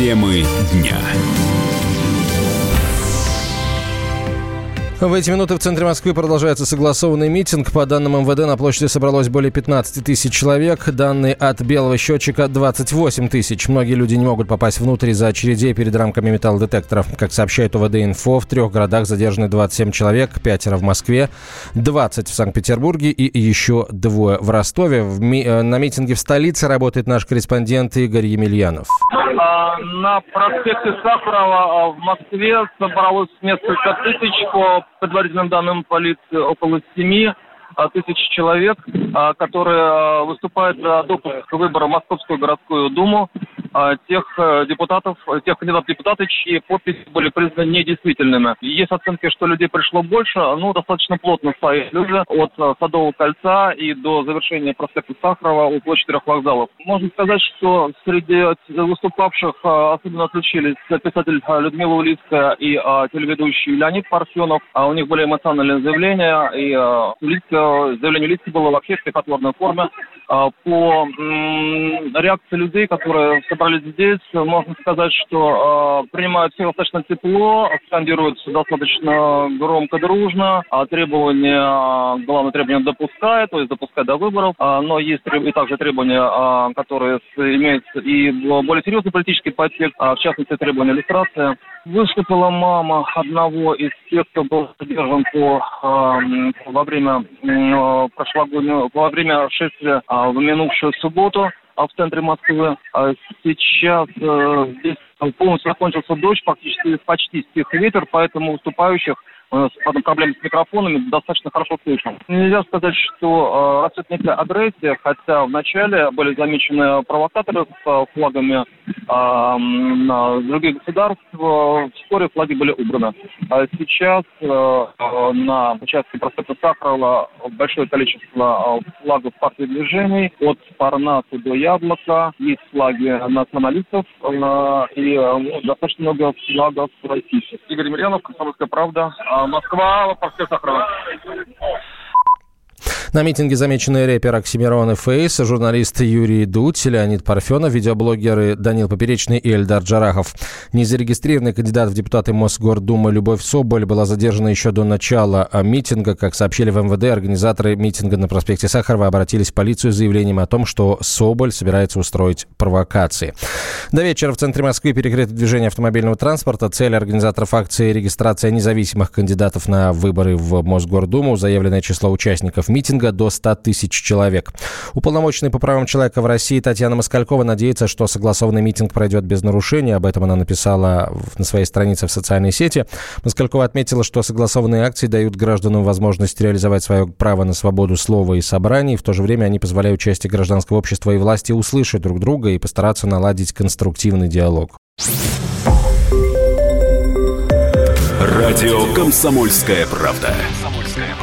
Темы дня. В эти минуты в центре Москвы продолжается согласованный митинг. По данным МВД, на площади собралось более 15 тысяч человек. Данные от белого счетчика 28 тысяч. Многие люди не могут попасть внутрь из-за очередей перед рамками металлодетекторов. Как сообщает УВД «Инфо», в трех городах задержаны 27 человек, пятеро в Москве, 20 в Санкт-Петербурге и еще двое в Ростове. В ми- э, на митинге в столице работает наш корреспондент Игорь Емельянов. А, На проспекте Сахарова а, в Москве собралось несколько тысяч, предварительным данным полиции, около семи а, тысяч человек, а, которые а, выступают за допуск к выборам Московскую городскую думу тех э, депутатов, тех кандидатов депутаты, чьи подписи были признаны недействительными. Есть оценки, что людей пришло больше, ну, достаточно плотно стоят люди от э, Садового кольца и до завершения проспекта Сахарова у площади трех вокзалов. Можно сказать, что среди выступавших э, особенно отличились писатель э, Людмила Улицкая и э, телеведущий Леонид Парфенов. А у них были эмоциональные заявления, и э, заявление Улицкой было вообще в стихотворной форме. А, По реакции людей, которые собрались здесь, можно сказать, что э, принимают все достаточно тепло, скандируют достаточно громко, дружно, а требования, главное требование допускает, то есть допускать до выборов, А, но есть и также требования, а, которые имеют и более серьезный политический подтекст, а, в частности требования иллюстрации. Выступила мама одного из тех, кто был задержан по, эм, во время э, прошлогоднего, во время шествия а, в минувшую субботу в центре Москвы. А Сейчас э, здесь полностью закончился дождь, фактически почти стих ветер, поэтому выступающих э, с потом проблем с микрофонами достаточно хорошо слышно. Нельзя сказать, что э, растет некая агрессия, хотя вначале были замечены провокаторы с э, флагами э, других государств. Вскоре флаги были убраны. А сейчас э, э, на участке проспекта Сахарова большое количество э, флагов партии движений от Парнаса до Яблока. Есть флаги националистов э, и э, достаточно много флагов российских. Игорь Емельянов, Комсомольская правда, Москва, проспект Сахарова. На митинге замечены рэпер Оксимирон и Фейс, журналист Юрий Дудь, Леонид Парфенов, видеоблогеры Данил Поперечный и Эльдар Джарахов. Незарегистрированный кандидат в депутаты Мосгордумы Любовь Соболь была задержана еще до начала а, митинга. Как сообщили в МВД, организаторы митинга на проспекте Сахарова обратились в полицию с заявлением о том, что Соболь собирается устроить провокации. До вечера в центре Москвы перекрыто движение автомобильного транспорта. Цель организаторов акции – регистрация независимых кандидатов на выборы в Мосгордуму. Заявленное число участников митинга до 100 тысяч человек. Уполномоченный по правам человека в России Татьяна Москалькова надеется, что согласованный митинг пройдет без нарушений. Об этом она написала на своей странице в социальной сети. Москалькова отметила, что согласованные акции дают гражданам возможность реализовать свое право на свободу слова и собраний. В то же время они позволяют части гражданского общества и власти услышать друг друга и постараться наладить конструктивный диалог. Радио «Комсомольская правда».